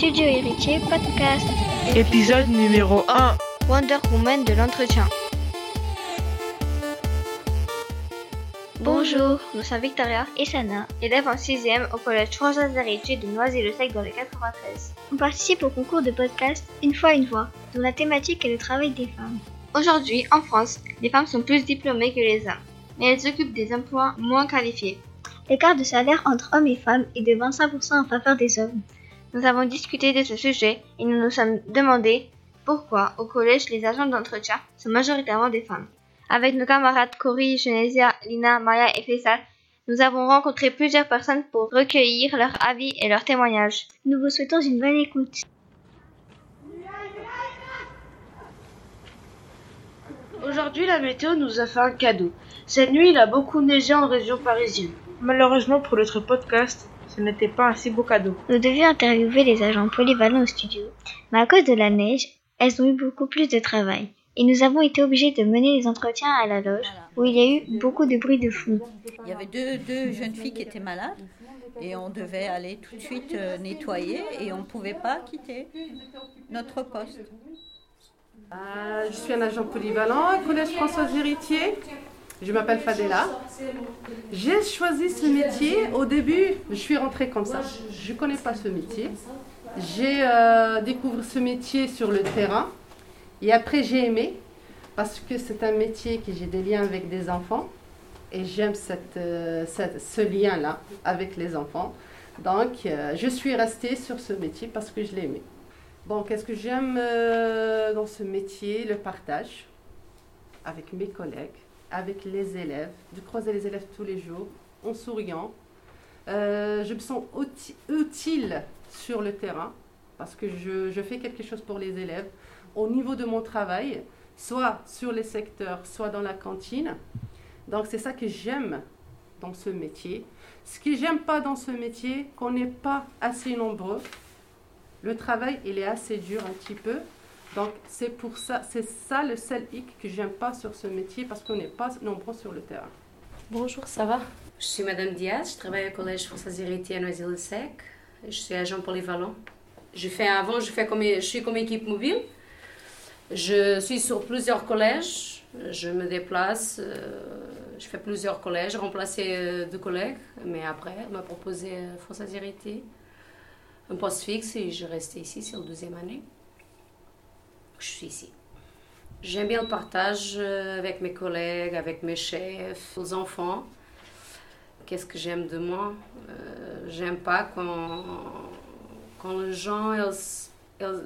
Studio Héritier Podcast. Épisode numéro 1. Wonder Woman de l'entretien. Bonjour, nous sommes Victoria et Sana, élèves en 6e au collège François Héritier de Noisy-le-Sec dans le 93. On participe au concours de podcast Une fois une voix, dont la thématique est le travail des femmes. Aujourd'hui, en France, les femmes sont plus diplômées que les hommes, mais elles occupent des emplois moins qualifiés. L'écart de salaire entre hommes et femmes est de 25% en faveur des hommes. Nous avons discuté de ce sujet et nous nous sommes demandé pourquoi au collège les agents d'entretien sont majoritairement des femmes. Avec nos camarades Cory, Genesia, Lina, Maya et Faisal, nous avons rencontré plusieurs personnes pour recueillir leurs avis et leurs témoignages. Nous vous souhaitons une bonne écoute. Aujourd'hui, la météo nous a fait un cadeau. Cette nuit, il a beaucoup neigé en région parisienne. Malheureusement pour notre podcast, ce n'était pas un si beau cadeau. Nous devions interviewer les agents polyvalents au studio, mais à cause de la neige, elles ont eu beaucoup plus de travail. Et nous avons été obligés de mener les entretiens à la loge, où il y a eu beaucoup de bruit de fond. Il y avait deux, deux jeunes filles qui étaient malades et on devait aller tout de suite euh, nettoyer et on ne pouvait pas quitter notre poste. Euh, je suis un agent polyvalent au Collège Françoise Héritier. Je m'appelle Fadela. J'ai choisi ce métier. Au début, je suis rentrée comme ça. Je ne connais pas ce métier. J'ai euh, découvert ce métier sur le terrain. Et après, j'ai aimé parce que c'est un métier que j'ai des liens avec des enfants. Et j'aime euh, ce lien-là avec les enfants. Donc, euh, je suis restée sur ce métier parce que je l'ai aimé. Bon, qu'est-ce que j'aime dans ce métier? Le partage avec mes collègues, avec les élèves, de croiser les élèves tous les jours en souriant. Euh, je me sens uti- utile sur le terrain parce que je, je fais quelque chose pour les élèves au niveau de mon travail, soit sur les secteurs, soit dans la cantine. Donc c'est ça que j'aime dans ce métier. Ce que j'aime pas dans ce métier, qu'on n'est pas assez nombreux. Le travail, il est assez dur un petit peu. Donc c'est pour ça, c'est ça le seul hic que j'aime pas sur ce métier parce qu'on n'est pas nombreux sur le terrain. Bonjour, ça va? Je suis Madame Diaz, je travaille au Collège François Héritier à Noisy-le-Sec. Je suis agent polyvalent. Je fais avant, je, fais comme, je suis comme équipe mobile. Je suis sur plusieurs collèges. Je me déplace. euh, je fais plusieurs collèges, remplacer euh, deux collègues. Mais après, elle m'a proposé euh, François Héritier un poste fixe et je reste ici, c'est la deuxième année. Je suis ici. J'aime bien le partage euh, avec mes collègues, avec mes chefs, les enfants. Qu'est-ce que j'aime de moi? Euh, J'aime pas quand, quand les gens,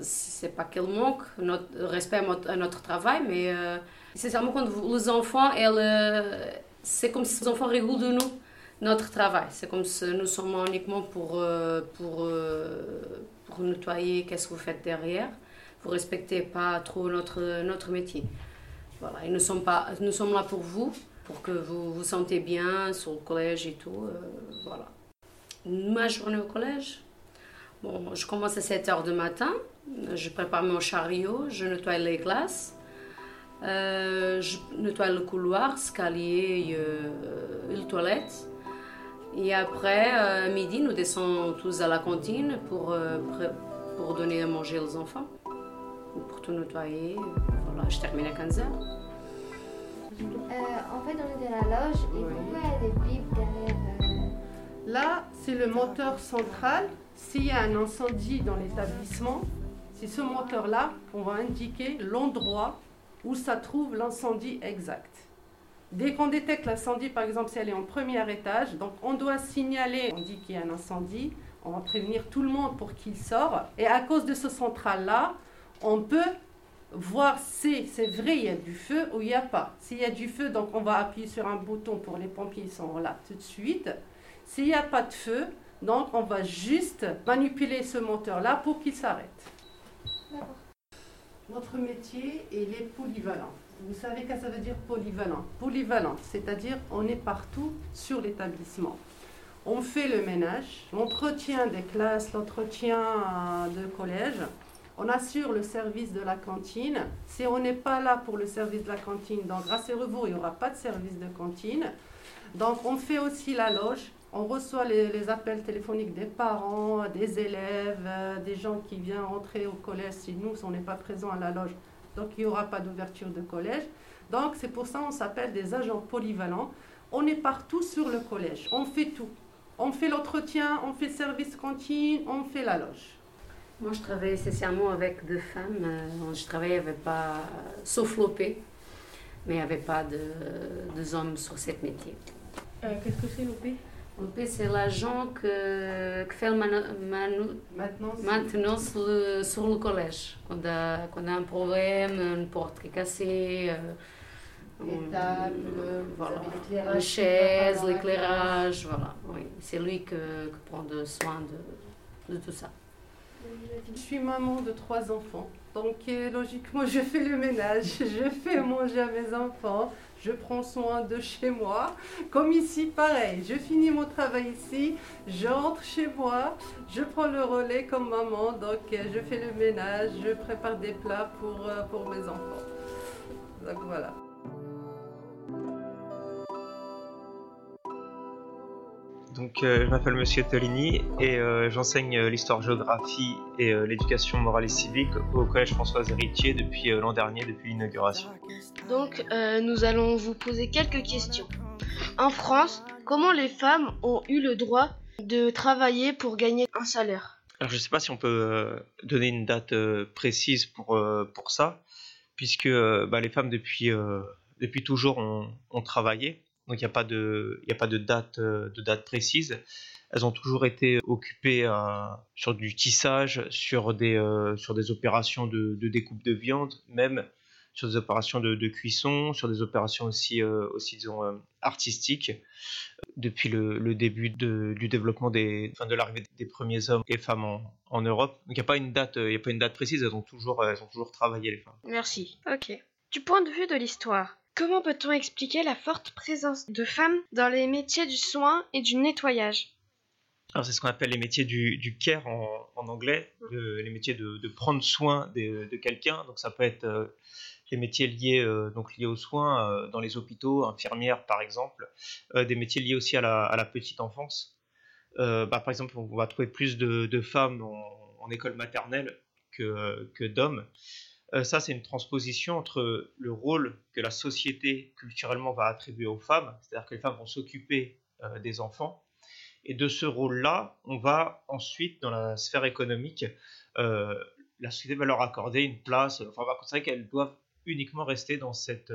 c'est pas qu'elles manquent notre respect à notre, travail, mais euh, sincèrement, quand les enfants, euh, c'est comme si les enfants rigolent de nous, notre travail. C'est comme si nous sommes uniquement pour, pour, pour nettoyer qu'est-ce que vous faites derrière vous respectez pas trop notre, notre métier. Voilà, et nous sommes, pas, nous sommes là pour vous, pour que vous vous sentez bien sur le collège et tout. euh, voilà. Ma journée au collège, bon, je commence à 7 h du matin, je prépare mon chariot, je nettoie les classes, euh, je nettoie le couloir, escalier euh, les toilettes. Et après, euh, à midi, nous descendons tous à la cantine pour, euh, pour donner à manger aux enfants tout nettoyer. Voilà, je termine à 15h. Euh, en fait, on est dans la loge et Oui. pourquoi il y a des derrière euh, Là, c'est le moteur central. S'il y a un incendie dans l'établissement, c'est ce moteur-là qu'on va indiquer l'endroit où ça trouve l'incendie exact. Dès qu'on détecte l'incendie, par exemple, si elle est en premier étage, donc on doit signaler, on dit qu'il y a un incendie, on va prévenir tout le monde pour qu'il sorte. Et à cause de ce central-là, on peut voir si c'est vrai il y a du feu ou il n'y a pas. S'il y a du feu, donc on va appuyer sur un bouton pour les pompiers, ils sont là tout de suite. S'il n'y a pas de feu, donc on va juste manipuler ce moteur-là pour qu'il s'arrête. Notre métier, il est polyvalent. Vous savez que ça veut dire polyvalent? Polyvalent, c'est-à-dire on est partout sur l'établissement. On fait le ménage, l'entretien des classes, l'entretien de collège. On assure le service de la cantine. Si on n'est pas là pour le service de la cantine, donc grâce à vous, il n'y aura pas de service de cantine. Donc on fait aussi la loge, On reçoit les, appels téléphoniques des parents, des élèves, euh, des gens qui viennent rentrer au collège si nous, on n'est pas présents à la loge. Donc il n'y aura pas d'ouverture de collège. Donc c'est pour ça qu'on s'appelle des agents polyvalents. On est partout sur le collège. On fait tout. On fait l'entretien, on fait le service cantine, on fait la loge. Moi, je travaille essentiellement avec deux femmes. Euh, Je travaillais avec pas, sauf l'OP, mais il n'y avait pas de, de hommes sur ce métier. Qu'est-ce que c'est l'OP L'OP, c'est l'agent que, que fait le manu- manu- maintenance sur le, sur le collège. Quand a, quand a un problème, une porte qui est cassée, euh, Les on- tables, voilà. vous avez l'éclairage qui la voilà. Oui. C'est lui que prend de soin de, de tout ça. Je suis maman de trois enfants, donc euh, logiquement je fais le ménage, je fais manger à mes enfants, je prends soin de chez moi. Comme ici, pareil, je finis mon travail ici, j'entre chez moi, je prends le relais comme maman, donc euh, je fais le ménage, je prépare des plats pour, euh, pour mes enfants. Donc voilà. Donc, euh, je m'appelle Monsieur Tolini et euh, j'enseigne euh, l'histoire-géographie et l'éducation morale et civique au Collège François Héritier depuis l'an dernier, depuis l'inauguration. Donc, nous allons vous poser quelques questions. En France, comment les femmes ont eu le droit de travailler pour gagner un salaire? Alors, je ne sais pas si on peut donner une date précise pour, pour ça, puisque bah, les femmes, depuis, depuis toujours, ont, ont travaillé. Donc, il n'y a pas de, a pas de, date, euh, de date précise. Elles ont toujours été occupées euh, sur du tissage, sur des, euh, sur des opérations de, de découpe de viande, même sur des opérations de, de cuisson, sur des opérations aussi, aussi disons, euh, artistiques. Depuis le, le début de- du développement des, enfin, de l'arrivée des premiers hommes et femmes en, en Europe. Donc il n'y a pas une date, a pas une date précise. Elles ont toujours, elles ont toujours travaillé les femmes. Merci. Ok. Du point de vue de l'histoire, comment peut-on expliquer la forte présence de femmes dans les métiers du soin et du nettoyage? Alors c'est ce qu'on appelle les métiers du, care en, anglais, les métiers de, prendre soin de quelqu'un. Donc ça peut être euh, les métiers liés euh, donc liés aux soins euh, dans les hôpitaux, infirmières par exemple, Euh, des métiers liés aussi à la, petite enfance. Euh, bah, par exemple, on va trouver plus de, femmes en, école maternelle que d'hommes. Euh, ça, c'est une transposition entre le rôle que la société culturellement va attribuer aux femmes, c'est-à-dire que les femmes vont s'occuper euh, des enfants, et de ce rôle-là, on va ensuite, dans la sphère économique, euh, la société va leur accorder une place, enfin, on va considérer qu'elles doivent uniquement rester dans, cette,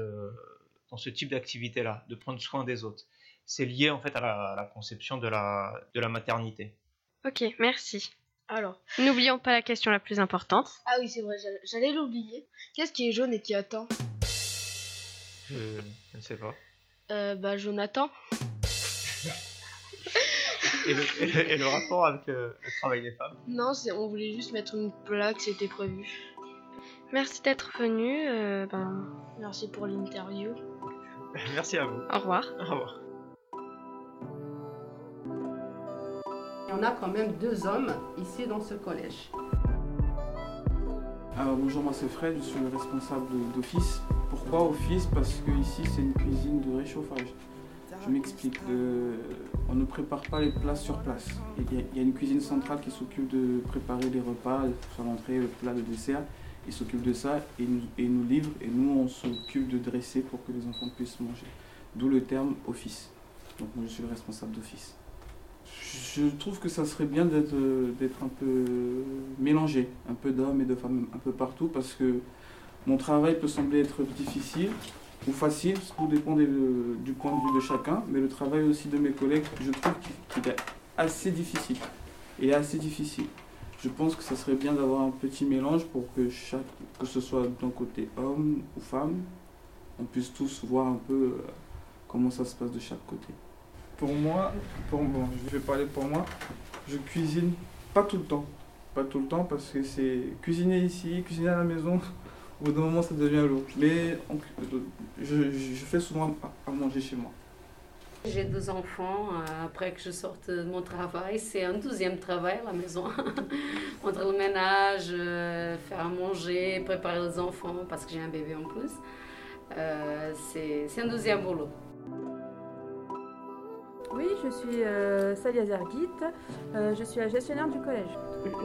dans ce type d'activité-là, de prendre soin des autres. C'est lié en fait à la, à la conception de la, de la maternité. Ok, merci. Alors, n'oublions pas la question la plus importante. Ah oui, c'est vrai, j'allais- l'oublier. Qu'est-ce qui est jaune et qui attend? Je, je ne sais pas. euh, Bah, Jonathan. Et le, et le- et le rapport avec euh, le travail des femmes? Non, c'est, on voulait juste mettre une plaque, c'était prévu. Merci d'être venu. euh, ben, Merci pour l'interview. Merci à vous. au revoir. Au revoir. En a quand même deux hommes ici dans ce collège. Alors, bonjour, moi c'est Fred, je suis le responsable d'office. Pourquoi office Parce que ici c'est une cuisine de réchauffage. Je m'explique. on ne prépare pas les plats sur place. Il y, a, une cuisine centrale qui s'occupe de préparer les repas, faire l'entrée, le plat, le dessert. Ils s'occupent de ça et nous, et nous livrent. Et nous, on s'occupe de dresser pour que les enfants puissent manger. D'où le terme office. Donc moi je suis le responsable d'office. Je trouve que ça serait bien d'être euh, un peu mélangé, un peu d'hommes et de femmes un peu partout, parce que mon travail peut sembler être difficile ou facile, tout dépend des- du point de vue de chacun, mais le travail aussi de mes collègues, je trouve qu'il est assez difficile. Et assez difficile. Je pense que ça serait bien d'avoir un petit mélange pour que chaque, que ce soit d'un côté homme ou femme, on puisse tous voir un peu euh, comment ça se passe de chaque côté. Pour moi, pour, bon, je vais parler pour moi, je cuisine pas tout le temps. Pas tout le temps parce que c'est cuisiner ici, cuisiner à la maison, au bout d'un moment ça devient lourd. Mais je, fais souvent à, manger chez moi. J'ai deux enfants. euh, Après que je sorte de mon travail, c'est un deuxième travail à la maison. Entre le ménage, euh, faire à manger, préparer les enfants, parce que j'ai un bébé en plus. Euh, c'est un deuxième boulot. Je suis euh, Salia Zergit, euh, je suis la gestionnaire du collège.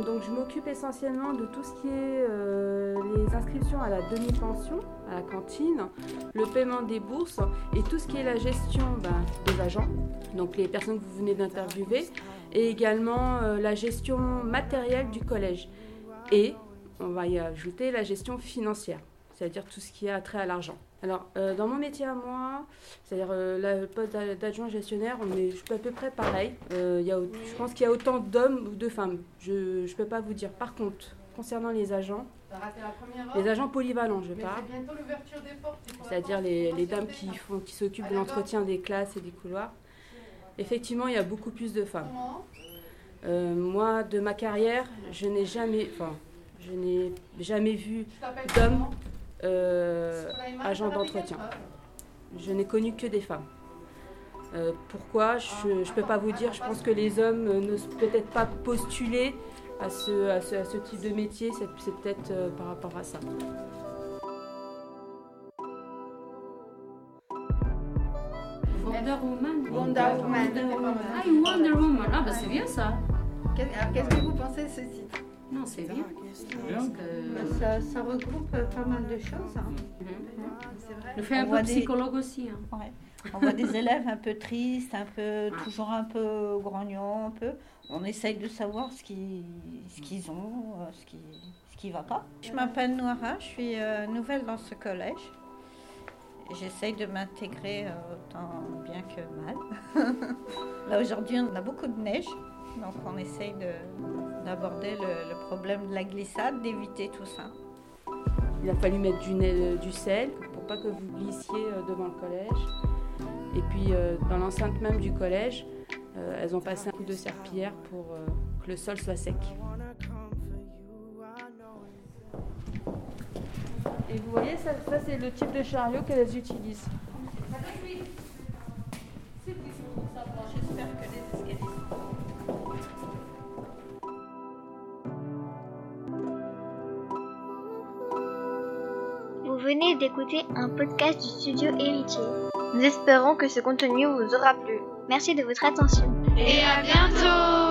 Donc je m'occupe essentiellement de tout ce qui est euh, les inscriptions à la demi-pension, à la cantine, le paiement des bourses et tout ce qui est la gestion ben, des agents, donc les personnes que vous venez d'interviewer, et également euh, la gestion matérielle du collège. Et on va y ajouter la gestion financière, c'est-à-dire tout ce qui a trait à l'argent. Alors, euh, dans mon métier à moi, c'est-à-dire euh, le poste d'a- d'adjoint gestionnaire, on est je suis à peu près pareil. Euh, y a, je pense qu'il y a autant d'hommes ou de femmes. Je ne peux pas vous dire. Par contre, concernant les agents, les agents polyvalents, je parle, c'est-à-dire les, les dames qui, font, qui s'occupent de l'entretien des classes et des couloirs, effectivement, il y a beaucoup plus de femmes. Moi, de ma carrière, je n'ai jamais, enfin, je n'ai jamais vu d'hommes euh, agents d'entretien. Je n'ai connu que des femmes. Euh, pourquoi? Je ne peux pas vous dire. Je pense que les hommes euh, n'osent peut-être pas postuler à ce, à ce, à ce type de métier. C'est c'est peut-être euh, par rapport à ça. Wonder Woman. Wonder Woman. Ah, Wonder Woman. Ah, bah c'est bien ça. Alors, Qu'est-ce que vous pensez de ce titre? Non, c'est bien. Parce que- Ça, ça regroupe euh, pas mal de choses. hein. Je fais un On peu voit des- psychologue aussi. hein. Ouais. On voit des élèves un peu tristes, un peu, toujours un peu grognons, un peu. On essaye de savoir ce qu'ils ce qu'ils ont, euh, ce qui ce qui va pas. Je m'appelle Noira, je suis euh, nouvelle dans ce collège. J'essaye de m'intégrer autant bien que mal. Là aujourd'hui, on a beaucoup de neige, donc on essaye de- d'aborder le, le problème de la glissade, d'éviter tout ça. Il a fallu mettre du, du sel pour pas que vous glissiez euh, devant le collège. Et puis euh, dans l'enceinte même du collège, euh, elles ont passé un coup de serpillière pour euh, que le sol soit sec. Et vous voyez, ça, ça, c'est le type de chariot qu'elles utilisent. Venez d'écouter un podcast du studio Héritier. Nous espérons que ce contenu vous aura plu. Merci de votre attention. Et à bientôt